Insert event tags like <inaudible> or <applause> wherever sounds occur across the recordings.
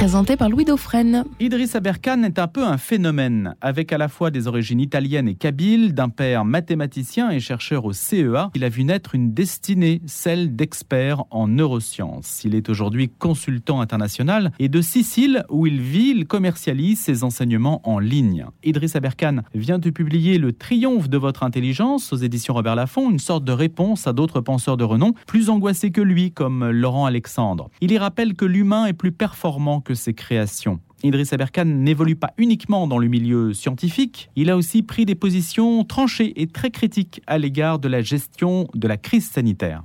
présenté par Louis Dauphren. Idriss Aberkan est un peu un phénomène, avec à la fois des origines italiennes et kabyles, d'un père mathématicien et chercheur au CEA. Il a vu naître une destinée, celle d'expert en neurosciences. Il est aujourd'hui consultant international et de Sicile, où il vit, il commercialise ses enseignements en ligne. Idriss Aberkan vient de publier Le triomphe de votre intelligence aux éditions Robert Laffont, une sorte de réponse à d'autres penseurs de renom, plus angoissés que lui, comme Laurent Alexandre. Il y rappelle que l'humain est plus performant que ses créations. Idriss Aberkan n'évolue pas uniquement dans le milieu scientifique, il a aussi pris des positions tranchées et très critiques à l'égard de la gestion de la crise sanitaire.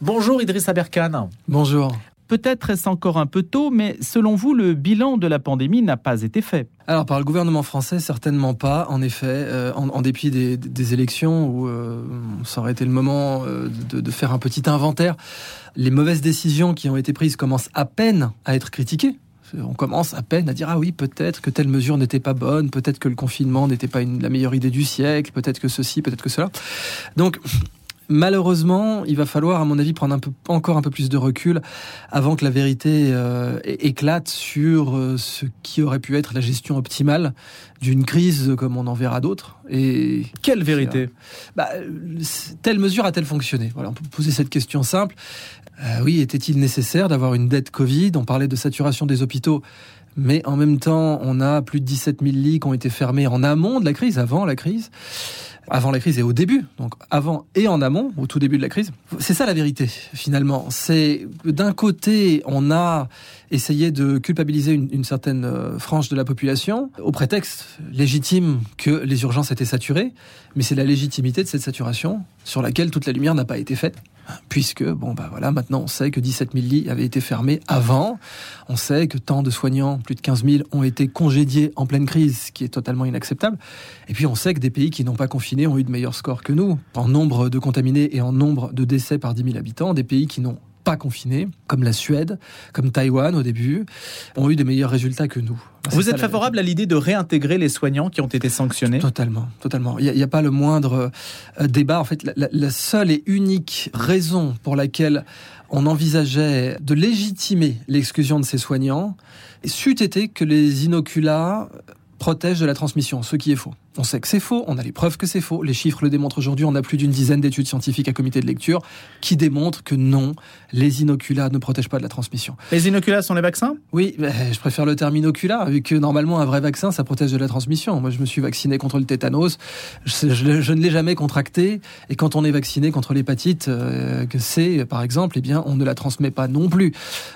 Bonjour Idriss Aberkan. Bonjour. Peut-être est-ce encore un peu tôt, mais selon vous, le bilan de la pandémie n'a pas été fait. Alors par le gouvernement français, certainement pas. En effet, euh, en, dépit des, élections où euh, ça aurait été le moment euh, de, faire un petit inventaire, les mauvaises décisions qui ont été prises commencent à peine à être critiquées. On commence à peine à dire ah oui peut-être que telle mesure n'était pas bonne, peut-être que le confinement n'était pas la meilleure idée du siècle, peut-être que ceci, peut-être que cela. Donc Malheureusement, il va falloir, à mon avis, prendre un peu, encore un peu plus de recul avant que la vérité euh, éclate sur euh, ce qui aurait pu être la gestion optimale d'une crise comme on en verra d'autres. Et quelle vérité bah, Telle mesure a-t-elle fonctionné? Voilà, on peut poser cette question simple. Euh, oui, était-il nécessaire d'avoir une dette Covid? On parlait de saturation des hôpitaux. Mais en même temps, on a plus de 17 000 lits qui ont été fermés en amont de la crise, avant la crise avant la crise et au début, donc avant et en amont, au tout début de la crise. C'est ça la vérité, finalement. C'est d'un côté, on a essayé de culpabiliser une, certaine euh, frange de la population au prétexte légitime que les urgences étaient saturées, mais c'est la légitimité de cette saturation sur laquelle toute la lumière n'a pas été faite puisque bon bah voilà maintenant on sait que 17 000 lits avaient été fermés avant, on sait que tant de soignants, plus de 15 000, ont été congédiés en pleine crise, ce qui est totalement inacceptable. Et puis on sait que des pays qui n'ont pas confiné ont eu de meilleurs scores que nous en nombre de contaminés et en nombre de décès par 10 000 habitants, des pays qui n'ont pas confinés, comme la Suède, comme Taïwan au début, ont eu des meilleurs résultats que nous. Vous êtes favorable à l'idée de réintégrer les soignants qui ont été sanctionnés? Totalement, totalement. Il n'y a, pas le moindre euh, débat. En fait, la, seule et unique raison pour laquelle on envisageait de légitimer l'exclusion de ces soignants, c'eût été que les inoculats protègent de la transmission, ce qui est faux. On sait que c'est faux, on a les preuves que c'est faux, les chiffres le démontrent aujourd'hui, on a plus d'une dizaine d'études scientifiques à comité de lecture qui démontrent que non, les inoculats ne protègent pas de la transmission. Les inoculats sont les vaccins? Oui, je préfère le terme inoculat, vu que normalement un vrai vaccin, ça protège de la transmission. Moi, je me suis vacciné contre le tétanos, je, ne l'ai jamais contracté, et quand on est vacciné contre l'hépatite euh, que c'est, par exemple, eh bien, on ne la transmet pas non plus.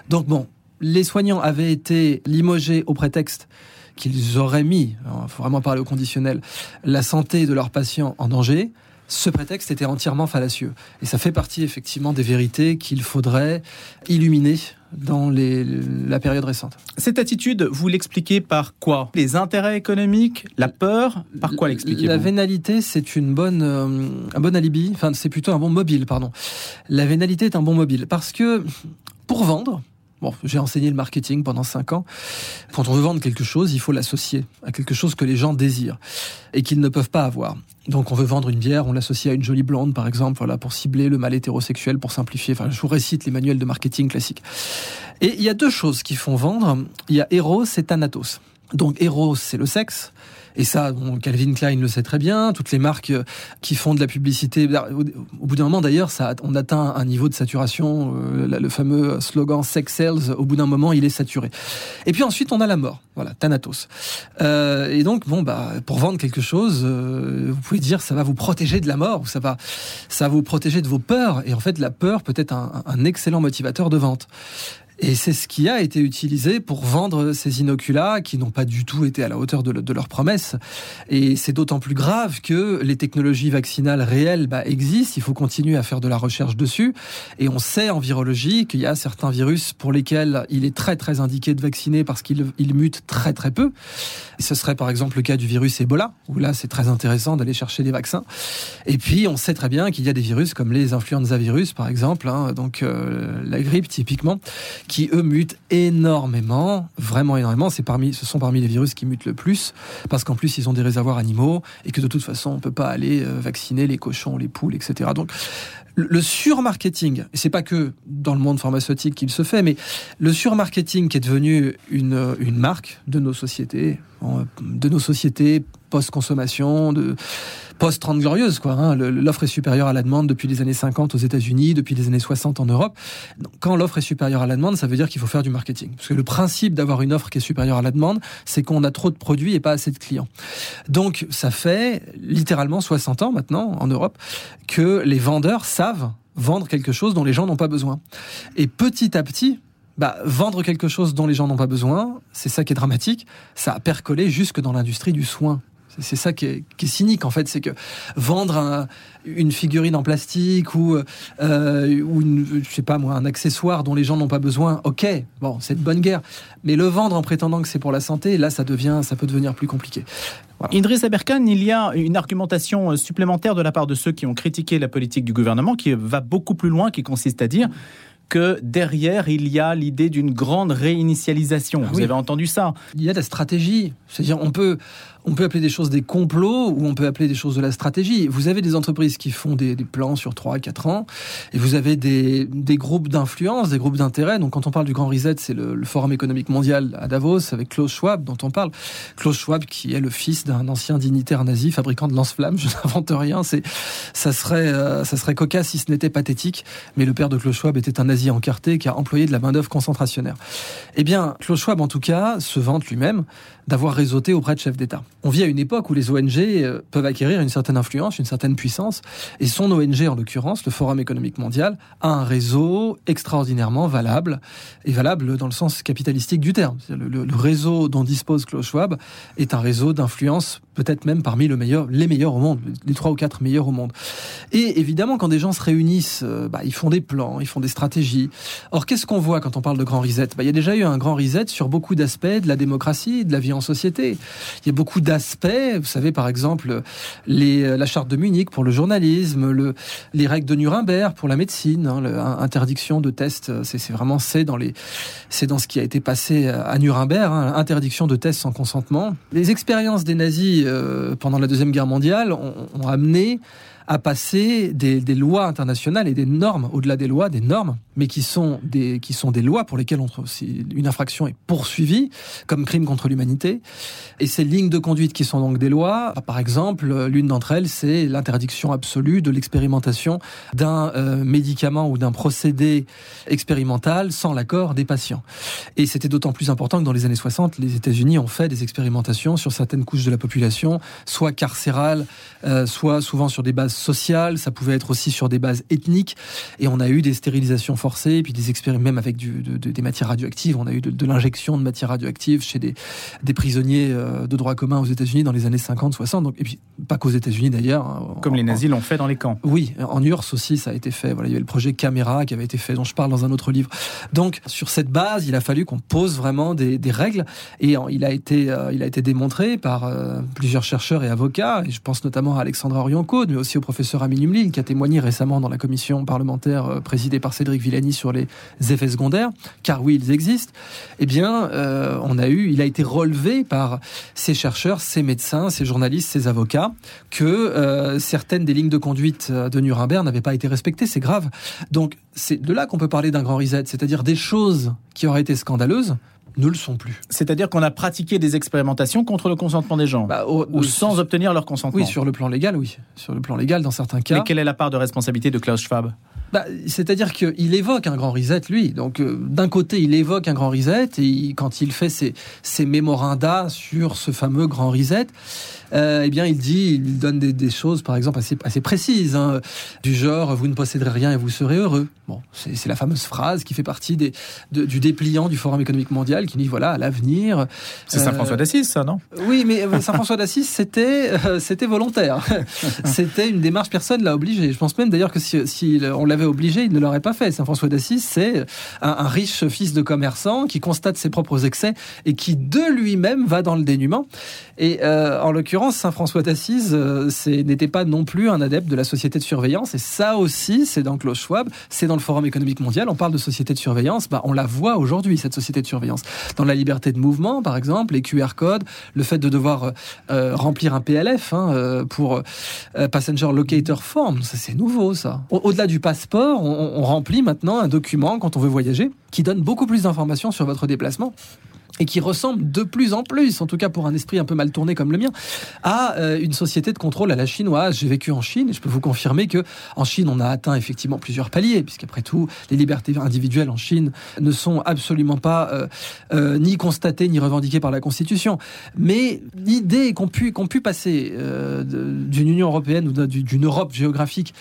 Donc bon, les soignants avaient été limogés au prétexte qu'ils auraient mis, il faut vraiment parler au conditionnel, la santé de leurs patients en danger, ce prétexte était entièrement fallacieux. Et ça fait partie effectivement des vérités qu'il faudrait illuminer dans les, la période récente. Cette attitude, vous l'expliquez par quoi? Les intérêts économiques, la peur, par quoi l'expliquez-vous? La vénalité, c'est une bonne, euh, un bon alibi, enfin c'est plutôt un bon mobile, pardon. La vénalité est un bon mobile parce que pour vendre, Bon, j'ai enseigné le marketing pendant cinq ans. Quand on veut vendre quelque chose, il faut l'associer à quelque chose que les gens désirent et qu'ils ne peuvent pas avoir. Donc on veut vendre une bière, on l'associe à une jolie blonde par exemple, voilà pour cibler le mal hétérosexuel, pour simplifier. Enfin, je vous récite les manuels de marketing classiques. Et il y a deux choses qui font vendre. Il y a Eros et Thanatos. Donc Eros, c'est le sexe. Et ça, Calvin Klein le sait très bien. Toutes les marques euh, qui font de la publicité, bah, au bout d'un moment d'ailleurs, ça, on atteint un niveau de saturation. Euh, le fameux slogan "sex sells", au bout d'un moment, il est saturé. Et puis ensuite, on a la mort. Voilà, Thanatos. Euh, et donc, bon, bah, pour vendre quelque chose, vous pouvez dire ça va vous protéger de la mort, ou ça va, ça va vous protéger de vos peurs. Et en fait, la peur peut être un, un excellent motivateur de vente. Et c'est ce qui a été utilisé pour vendre ces inoculats qui n'ont pas du tout été à la hauteur de, de leurs promesses. Et c'est d'autant plus grave que les technologies vaccinales réelles bah, existent. Il faut continuer à faire de la recherche dessus. Et on sait en virologie qu'il y a certains virus pour lesquels il est très très indiqué de vacciner parce qu'ils mutent très très peu. Ce serait par exemple le cas du virus Ebola, où là c'est très intéressant d'aller chercher des vaccins. Et puis on sait très bien qu'il y a des virus comme les influenza virus par exemple, hein, donc euh, la grippe typiquement, qui eux mutent énormément, vraiment énormément. C'est parmi, ce sont parmi les virus qui mutent le plus, parce qu'en plus ils ont des réservoirs animaux et que de toute façon on peut pas aller euh, vacciner les cochons, les poules, etc. Donc le surmarketing, et c'est pas que dans le monde pharmaceutique qu'il se fait, mais le surmarketing qui est devenu une, une marque de nos sociétés, de nos sociétés post-consommation, de post-30 glorieuse, quoi. Hein. L'offre est supérieure à la demande depuis les années 50 aux États-Unis, depuis les années 60 en Europe. quand l'offre est supérieure à la demande, ça veut dire qu'il faut faire du marketing. Parce que le principe d'avoir une offre qui est supérieure à la demande, c'est qu'on a trop de produits et pas assez de clients. Donc, ça fait littéralement 60 ans maintenant en Europe que les vendeurs savent vendre quelque chose dont les gens n'ont pas besoin. Et petit à petit, bah, vendre quelque chose dont les gens n'ont pas besoin, c'est ça qui est dramatique, ça a percolé jusque dans l'industrie du soin. C'est ça qui est, qui est, cynique en fait, c'est que vendre un, une figurine en plastique ou euh, ou une, je sais pas moi un accessoire dont les gens n'ont pas besoin, ok, bon c'est de bonne guerre, mais le vendre en prétendant que c'est pour la santé, là ça devient, ça peut devenir plus compliqué. Voilà. Idriss Aberkan, il y a une argumentation supplémentaire de la part de ceux qui ont critiqué la politique du gouvernement qui va beaucoup plus loin, qui consiste à dire que derrière, il y a l'idée d'une grande réinitialisation. Ah Vous avez entendu ça Il y a la stratégie. C'est-à-dire, on peut, on peut appeler des choses des complots ou on peut appeler des choses de la stratégie. Vous avez des entreprises qui font des, plans sur 3 4 ans et vous avez des, groupes d'influence, des groupes d'intérêt. Donc quand on parle du Grand Reset, c'est le, Forum économique mondial à Davos avec Klaus Schwab dont on parle. Klaus Schwab qui est le fils d'un ancien dignitaire nazi, fabricant de lance-flammes. Je n'invente rien. C'est, ça serait, euh, ça serait cocasse si ce n'était pathétique. Mais le père de Klaus Schwab était un nazi encarté qui a employé de la main-d'œuvre concentrationnaire. Eh bien, Klaus Schwab, en tout cas, se vante lui-même d'avoir réseauté auprès de chefs d'État. On vit à une époque où les ONG euh, peuvent acquérir une certaine influence, une certaine puissance, et son ONG, en l'occurrence, le Forum économique mondial, a un réseau extraordinairement valable, et valable dans le sens capitalistique du terme. Le, réseau dont dispose Klaus Schwab est un réseau d'influence peut-être même parmi le meilleur, les meilleurs au monde, les trois ou quatre meilleurs au monde. Et évidemment, quand des gens se réunissent, euh, bah, ils font des plans, ils font des stratégies. Or, qu'est-ce qu'on voit quand on parle de grand reset? Bah, Il y a déjà eu un grand reset sur beaucoup d'aspects de la démocratie, de la vie en société. Il y a beaucoup d'aspects, vous savez, par exemple, les, euh, la charte de Munich pour le journalisme, le, les règles de Nuremberg pour la médecine, hein, l'interdiction de tests, euh, c'est vraiment c'est dans les, c'est dans ce qui a été passé à Nuremberg, hein, interdiction de tests sans consentement. Les expériences des nazis euh, pendant la Deuxième Guerre mondiale, ont, ont amené à passer des, des, lois internationales et des normes, au-delà des lois, des normes, mais qui sont des, qui sont des lois pour lesquelles une infraction est poursuivie comme crime contre l'humanité. Et ces lignes de conduite qui sont donc des lois, par exemple, l'une d'entre elles, c'est l'interdiction absolue de l'expérimentation d'un euh, médicament ou d'un procédé expérimental sans l'accord des patients. Et c'était d'autant plus important que dans les années 60, les États-Unis ont fait des expérimentations sur certaines couches de la population, soit carcérales, euh, soit souvent sur des bases sociales, ça pouvait être aussi sur des bases ethniques, et on a eu des stérilisations forcées, puis des expériments même avec du, de, des matières radioactives. On a eu de, l'injection de matières radioactives chez des, des prisonniers euh, de droit commun aux États-Unis dans les années 50-60, donc et puis pas qu'aux États-Unis d'ailleurs. Hein. Comme les nazis l'ont fait dans les camps. Oui, en URSS aussi ça a été fait. Voilà, il y avait le projet Caméra qui avait été fait, dont je parle dans un autre livre. Donc sur cette base, il a fallu qu'on pose vraiment des, des, règles, et il a été, euh, il a été démontré par euh, plusieurs chercheurs et avocats, et je pense notamment à Alexandra Orion-Code, mais aussi au professeur Amélie Mlil, qui a témoigné récemment dans la commission parlementaire présidée par Cédric Sur les effets secondaires, car oui, ils existent, eh bien, euh, on a eu, il a été relevé par ces chercheurs, ces médecins, ces journalistes, ces avocats, que euh, certaines des lignes de conduite de Nuremberg n'avaient pas été respectées. C'est grave. Donc, c'est de là qu'on peut parler d'un grand reset, c'est-à-dire des choses qui auraient été scandaleuses ne le sont plus. C'est-à-dire qu'on a pratiqué des expérimentations contre le consentement des gens, bah, ou sans obtenir leur consentement. Oui, sur le plan légal, oui. Sur le plan légal, dans certains cas. Mais quelle est la part de responsabilité de Klaus Schwab? Bah, C'est-à-dire qu'il évoque un grand reset, lui. Donc, euh, d'un côté, il évoque un grand reset, et quand il fait ses, ses mémorandas sur ce fameux grand reset, euh, eh bien, il dit, il donne des, des choses, par exemple, assez, assez précises, hein, du genre, vous ne posséderez rien et vous serez heureux. Bon, c'est la fameuse phrase qui fait partie des, de, du dépliant du Forum économique mondial, qui dit, voilà, à l'avenir... C'est Saint François d'Assise, ça, non? Oui, mais euh, Saint François d'Assise, c'était, c'était volontaire. <laughs> c'était une démarche, personne l'a obligé. Je pense même d'ailleurs que si, si on l'avait avait obligé, il ne l'aurait pas fait. Saint François d'Assise, c'est un, riche fils de commerçant qui constate ses propres excès et qui de lui-même va dans le dénuement. Et euh, en l'occurrence, Saint François d'Assise euh, n'était pas non plus un adepte de la société de surveillance. Et ça aussi, c'est dans Klaus Schwab, c'est dans le Forum économique mondial. On parle de société de surveillance. Bah, on la voit aujourd'hui, cette société de surveillance. Dans la liberté de mouvement, par exemple, les QR codes, le fait de devoir euh, remplir un PLF hein, pour Passenger Locator Form, c'est nouveau ça. Au-delà du passeport, on remplit maintenant un document quand on veut voyager qui donne beaucoup plus d'informations sur votre déplacement et qui ressemble de plus en plus, en tout cas pour un esprit un peu mal tourné comme le mien, à euh, une société de contrôle à la chinoise. J'ai vécu en Chine et je peux vous confirmer que en Chine, on a atteint effectivement plusieurs paliers, puisqu'après tout, les libertés individuelles en Chine ne sont absolument pas euh, euh, ni constatées ni revendiquées par la Constitution. Mais l'idée qu'on pu qu'on pu passer d'une Union européenne ou d'une Europe géographique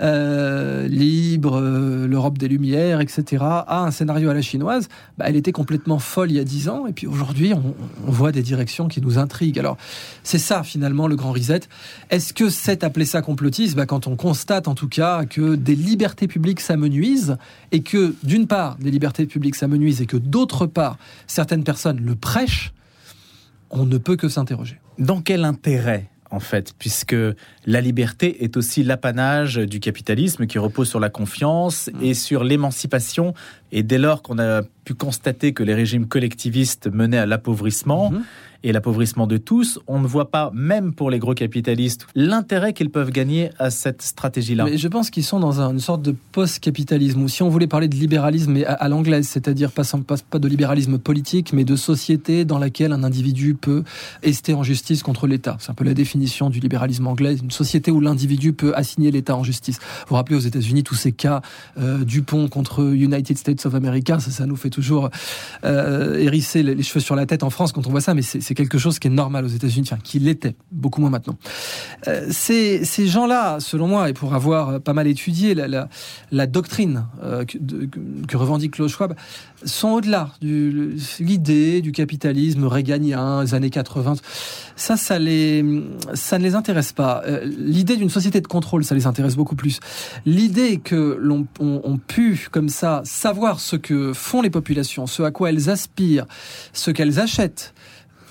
libre, l'Europe des Lumières, etc., à un scénario à la chinoise, bah, elle était complètement folle il y a dix ans et puis aujourd'hui, on, voit des directions qui nous intriguent. Alors, c'est ça finalement le grand reset. Est-ce que c'est appeler ça complotisme bah, Quand on constate en tout cas que des libertés publiques s'amenuisent et que d'une part, des libertés publiques s'amenuisent et que d'autre part, certaines personnes le prêchent, on ne peut que s'interroger. Dans quel intérêt en fait, puisque la liberté est aussi l'apanage du capitalisme qui repose sur la confiance mm. et sur l'émancipation. Et dès lors qu'on a pu constater que les régimes collectivistes menaient à l'appauvrissement, mm-hmm et l'appauvrissement de tous, on ne voit pas, même pour les gros capitalistes, l'intérêt qu'ils peuvent gagner à cette stratégie-là. Mais je pense qu'ils sont dans une sorte de post-capitalisme, ou si on voulait parler de libéralisme à, l'anglaise, c'est-à-dire pas, pas, de libéralisme politique, mais de société dans laquelle un individu peut ester en justice contre l'État. C'est un peu la définition du libéralisme anglais, une société où l'individu peut assigner l'État en justice. Vous vous rappelez aux États-Unis tous ces cas euh, Dupont contre United States of America, ça, nous fait toujours euh, hérisser les, cheveux sur la tête en France quand on voit ça, mais c'est quelque chose qui est normal aux États-Unis, enfin, qui l'était, beaucoup moins maintenant. Euh, ces, gens-là, selon moi, et pour avoir pas mal étudié la, doctrine euh, que, que, revendique Klaus Schwab, sont au-delà de l'idée du capitalisme réganien, les années 80. Ça, ça, les, ça ne les intéresse pas. Euh, l'idée d'une société de contrôle, ça les intéresse beaucoup plus. L'idée que l'on on, pu, comme ça, savoir ce que font les populations, ce à quoi elles aspirent, ce qu'elles achètent,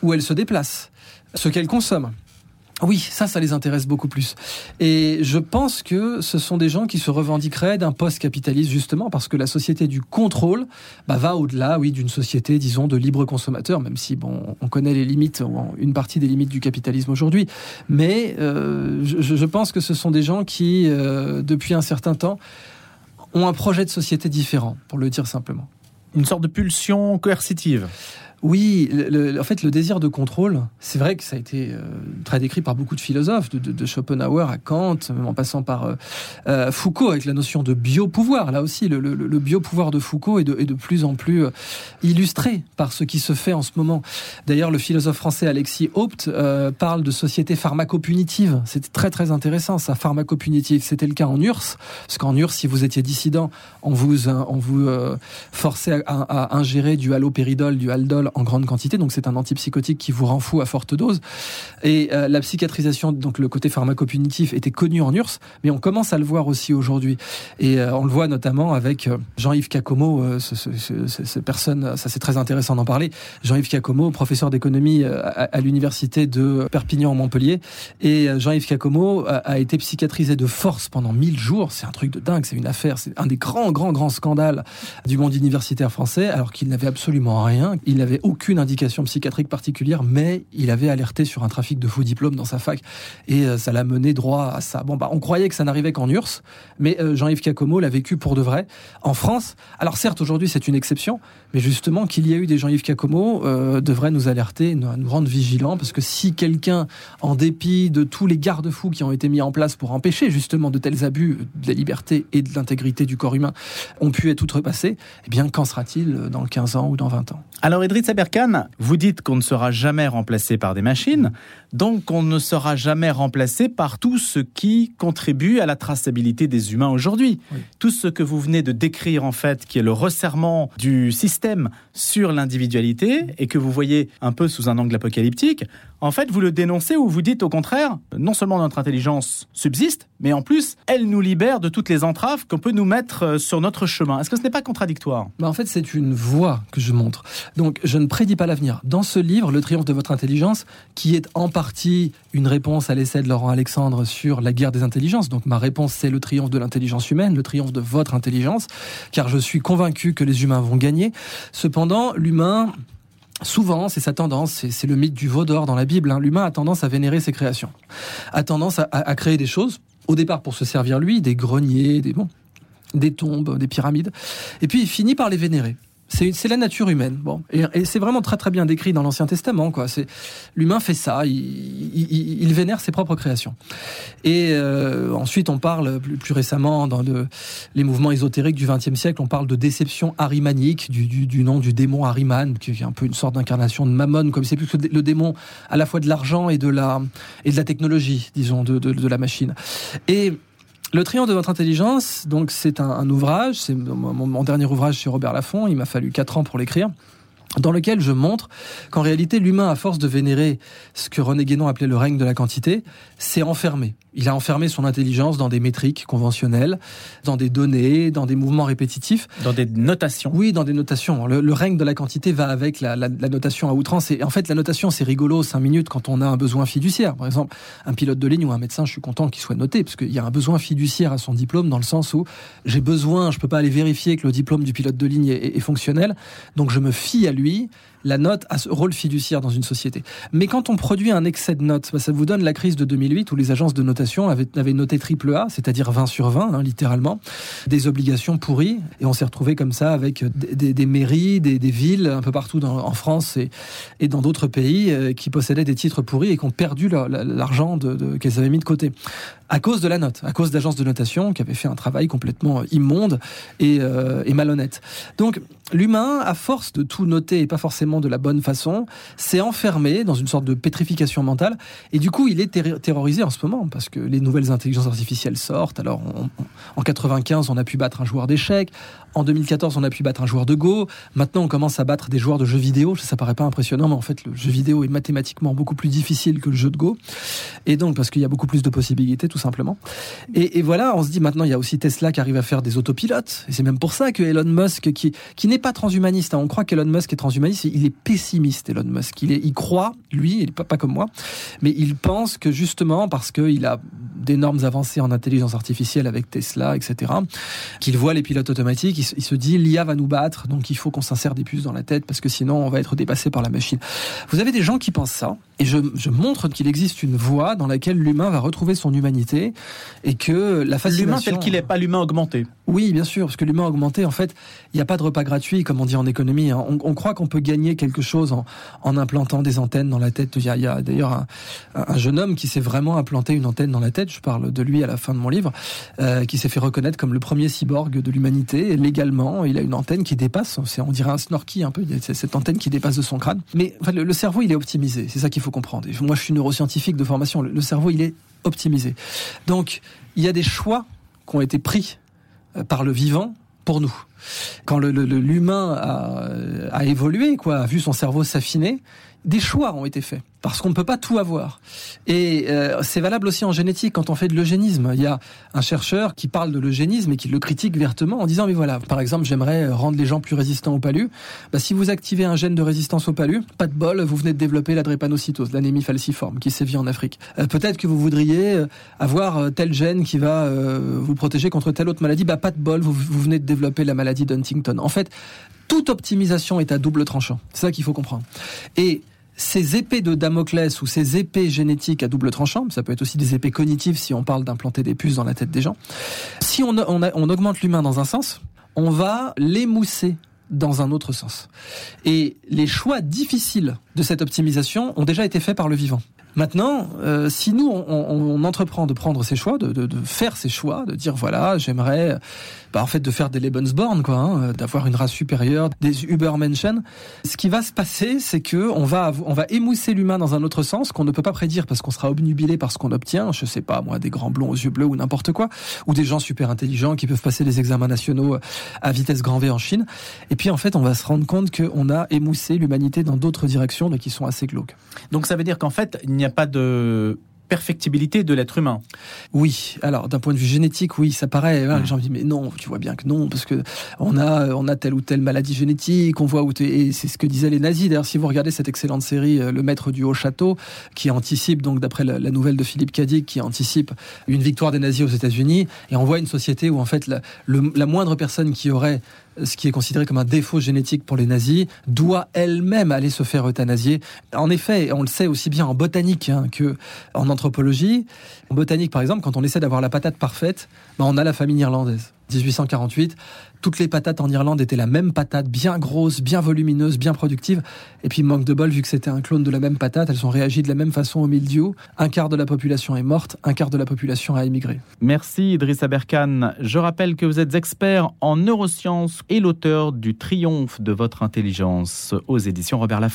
où elles se déplacent, ce qu'elles consomment. Oui, ça, ça les intéresse beaucoup plus. Et je pense que ce sont des gens qui se revendiqueraient d'un post-capitaliste justement parce que la société du contrôle bah, va au-delà, oui, d'une société, disons, de libre consommateur, même si bon, on connaît les limites une partie des limites du capitalisme aujourd'hui. Mais euh, je, pense que ce sont des gens qui, euh, depuis un certain temps, ont un projet de société différent, pour le dire simplement. Une sorte de pulsion coercitive. Oui, en fait, le désir de contrôle, c'est vrai que ça a été euh, très décrit par beaucoup de philosophes, de, Schopenhauer à Kant, même en passant par euh, euh, Foucault avec la notion de biopouvoir. Là aussi, le, le, biopouvoir de Foucault est de, est de plus en plus illustré par ce qui se fait en ce moment. D'ailleurs, le philosophe français Alexis Haupt parle de société pharmacopunitive. C'était très très intéressant, ça, pharmacopunitive. C'était le cas en URSS, parce qu'en URSS, si vous étiez dissident, on vous, on vous forçait à, à ingérer du halopéridol, du haldol en grande quantité, donc c'est un antipsychotique qui vous rend fou à forte dose. Et euh, la psychiatrisation, donc le côté pharmacopunitif, était connu en URSS, mais on commence à le voir aussi aujourd'hui. Et euh, on le voit notamment avec euh, Jean-Yves Cacomo, ce, personne, ça c'est très intéressant d'en parler. Jean-Yves Cacomo, professeur d'économie à, l'université de Perpignan-Montpellier, et Jean-Yves Cacomo a, été psychiatrisé de force pendant 1000 jours. C'est un truc de dingue, c'est une affaire, c'est un des grands, grands, grands scandales du monde universitaire français, alors qu'il n'avait absolument rien. Il n'avait aucune indication psychiatrique particulière, mais il avait alerté sur un trafic de faux diplômes dans sa fac et euh, ça l'a mené droit à ça. Bon, bah, on croyait que ça n'arrivait qu'en URSS, mais euh, Jean-Yves Cacomo l'a vécu pour de vrai en France. Alors certes, aujourd'hui, c'est une exception, mais justement, qu'il y a eu des Jean-Yves Cacomo euh, devrait nous alerter, nous, rendre vigilants, parce que si quelqu'un, en dépit de tous les garde-fous qui ont été mis en place pour empêcher justement de tels abus de la liberté et de l'intégrité du corps humain, ont pu être outrepassés, eh bien, qu'en sera-t-il dans 15 ans ou dans 20 ans? Alors, Idriss Berkane, vous dites qu'on ne sera jamais remplacé par des machines, donc on ne sera jamais remplacé par tout ce qui contribue à la traçabilité des humains aujourd'hui. Tout ce que vous venez de décrire en fait, qui est le resserrement du système sur l'individualité et que vous voyez un peu sous un angle apocalyptique, En fait, vous le dénoncez ou vous dites au contraire, non seulement notre intelligence subsiste, mais en plus, elle nous libère de toutes les entraves qu'on peut nous mettre euh, sur notre chemin. Est-ce que ce n'est pas contradictoire? Bah En fait, c'est une voie que je montre. Donc, je ne prédis pas l'avenir. Dans ce livre, Le triomphe de votre intelligence, qui est en partie une réponse à l'essai de Laurent Alexandre sur la guerre des intelligences, donc ma réponse, c'est le triomphe de l'intelligence humaine, le triomphe de votre intelligence, car je suis convaincu que les humains vont gagner. Cependant, l'humain Souvent, c'est sa tendance, c'est le mythe du veau d'or dans la Bible. Hein. L'humain a tendance à vénérer ses créations, a tendance à, créer des choses, au départ pour se servir lui, des greniers, des, bon, des tombes, des pyramides, et puis il finit par les vénérer. C'est la nature humaine. Bon, et, c'est vraiment très très bien décrit dans l'Ancien Testament. Quoi, c'est l'humain fait ça. Il, vénère ses propres créations. Et euh, ensuite, on parle plus, récemment dans les mouvements ésotériques du XXe siècle, on parle de déception arimanique du, nom du démon Ariman, qui est un peu une sorte d'incarnation de Mammon, comme c'est plus que le démon à la fois de l'argent et de la et de la technologie, disons, de, de la machine. Et le triomphe de votre intelligence, donc c'est un, ouvrage, c'est mon, dernier ouvrage sur Robert Laffont, il m'a fallu quatre ans pour l'écrire dans lequel je montre qu'en réalité l'humain, à force de vénérer ce que René Guénon appelait le règne de la quantité, s'est enfermé. Il a enfermé son intelligence dans des métriques conventionnelles, dans des données, dans des mouvements répétitifs. Dans des notations Oui, dans des notations. Le, règne de la quantité va avec la, notation à outrance. Et en fait, la notation, c'est rigolo, cinq minutes, quand on a un besoin fiduciaire. Par exemple, un pilote de ligne ou un médecin, je suis content qu'il soit noté, parce qu'il y a un besoin fiduciaire à son diplôme, dans le sens où j'ai besoin, je peux pas aller vérifier que le diplôme du pilote de ligne est, est fonctionnel, donc je me fie à lui la note a ce rôle fiduciaire dans une société. Mais quand on produit un excès de notes, ça vous donne la crise de 2008 où les agences de notation avaient, noté triple A, c'est-à-dire 20 sur 20, hein, littéralement, des obligations pourries. Et on s'est retrouvé comme ça avec des, mairies, des, villes un peu partout en France et, dans d'autres pays euh, qui possédaient des titres pourris et qui ont perdu l'argent qu'elles avaient mis de côté à cause de la note, à cause d'agences de notation qui avaient fait un travail complètement immonde et, euh, et malhonnête. Donc l'humain, à force de tout noter et pas forcément de la bonne façon, s'est enfermé dans une sorte de pétrification mentale et du coup il est terrorisé en ce moment parce que les nouvelles intelligences artificielles sortent. Alors en 95 on a pu battre un joueur d'échecs, en 2014 on a pu battre un joueur de Go, maintenant on commence à battre des joueurs de jeux vidéo. Ça paraît pas impressionnant, mais en fait le jeu vidéo est mathématiquement beaucoup plus difficile que le jeu de Go et donc parce qu'il y a beaucoup plus de possibilités tout simplement. Et, voilà, on se dit maintenant, il y a aussi Tesla qui arrive à faire des autopilotes. Et c'est même pour ça que Elon Musk, qui, qui n'est pas transhumaniste, hein, on croit qu'Elon Musk est transhumaniste, il est pessimiste, Elon Musk. Il, est, il croit, lui, il pas, pas comme moi, mais il pense que justement, parce qu'il a d'énormes avancées en intelligence artificielle avec Tesla, etc., qu'il voit les pilotes automatiques, il, se dit l'IA va nous battre, donc il faut qu'on s'insère des puces dans la tête parce que sinon on va être dépassé par la machine. Vous avez des gens qui pensent ça, et je, je montre qu'il existe une voie dans laquelle l'humain va retrouver son humanité et que la fascination... L'humain tel qu'il est, pas l'humain augmenté. Oui, bien sûr, parce que l'humain augmenté, en fait, il n'y a pas de repas gratuit, comme on dit en économie. Hein. On, croit qu'on peut gagner quelque chose en, en, implantant des antennes dans la tête. Il y a, a d'ailleurs un, un, jeune homme qui s'est vraiment implanté une antenne dans la tête, je parle de lui à la fin de mon livre, euh, qui s'est fait reconnaître comme le premier cyborg de l'humanité. Légalement, il a une antenne qui dépasse, on dirait un snorky un peu, c'est cette antenne qui dépasse de son crâne. Mais le, le cerveau, il est optimisé, c'est ça qu'il faut comprendre. Moi, je suis neuroscientifique de formation, le, cerveau, il est optimisé. Donc, il y a des choix qui ont été pris euh, par le vivant pour nous. Quand l'humain a, a, évolué, quoi, a vu son cerveau s'affiner, des choix ont été faits parce qu'on ne peut pas tout avoir. Et euh, c'est valable aussi en génétique quand on fait de l'eugénisme. Il y a un chercheur qui parle de l'eugénisme et qui le critique vertement en disant mais voilà, par exemple, j'aimerais rendre les gens plus résistants au palu. Bah, si vous activez un gène de résistance au palu, pas de bol, vous venez de développer la drépanocytose, l'anémie falciforme qui sévit en Afrique. Euh, peut-être que vous voudriez euh, avoir tel gène qui va vous protéger contre telle autre maladie, bah pas de bol, vous, vous venez de développer la maladie d'Huntington. En fait, toute optimisation est à double tranchant. C'est ça qu'il faut comprendre. Et ces épées de Damoclès ou ces épées génétiques à double tranchant, ça peut être aussi des épées cognitives si on parle d'implanter des puces dans la tête des gens, si on, on, augmente l'humain dans un sens, on va l'émousser dans un autre sens. Et les choix difficiles de cette optimisation ont déjà été faits par le vivant. Maintenant, euh, si nous, on, entreprend de prendre ces choix, de, faire ces choix, de dire voilà, j'aimerais, bah, en fait, de faire des Lebensborn, quoi, hein, d'avoir une race supérieure, des Übermenschen, ce qui va se passer, c'est que on va, on va émousser l'humain dans un autre sens qu'on ne peut pas prédire parce qu'on sera obnubilé par ce qu'on obtient. Je sais pas, moi, des grands blonds aux yeux bleus ou n'importe quoi, ou des gens super intelligents qui peuvent passer les examens nationaux à vitesse grand V en Chine. Et puis, en fait, on va se rendre compte qu'on a émoussé l'humanité dans d'autres directions, mais qui sont assez glauques. Donc, ça veut dire qu'en fait, n'y a pas de perfectibilité de l'être humain. Oui, alors d'un point de vue génétique, oui, ça paraît. Hein, mmh. Les gens disent mais non, tu vois bien que non, parce que on a on a telle ou telle maladie génétique, on voit où et c'est ce que disaient les nazis. D'ailleurs, si vous regardez cette excellente série euh, Le Maître du Haut Château, qui anticipe donc d'après la, nouvelle de Philippe Cadic, qui anticipe une victoire des nazis aux États-Unis, et on voit une société où en fait la, la moindre personne qui aurait ce qui est considéré comme un défaut génétique pour les nazis, doit elle-même aller se faire euthanasier. En effet, on le sait aussi bien en botanique hein, que en anthropologie. En botanique, par exemple, quand on essaie d'avoir la patate parfaite, ben on a la famille irlandaise. 1848, toutes les patates en Irlande étaient la même patate, bien grosse, bien volumineuse, bien productive. Et puis, manque de bol, vu que c'était un clone de la même patate, elles ont réagi de la même façon au mildiou. Un quart de la population est morte, un quart de la population a émigré. Merci Idriss Aberkan. Je rappelle que vous êtes expert en neurosciences et l'auteur du Triomphe de votre intelligence aux éditions Robert Laffont.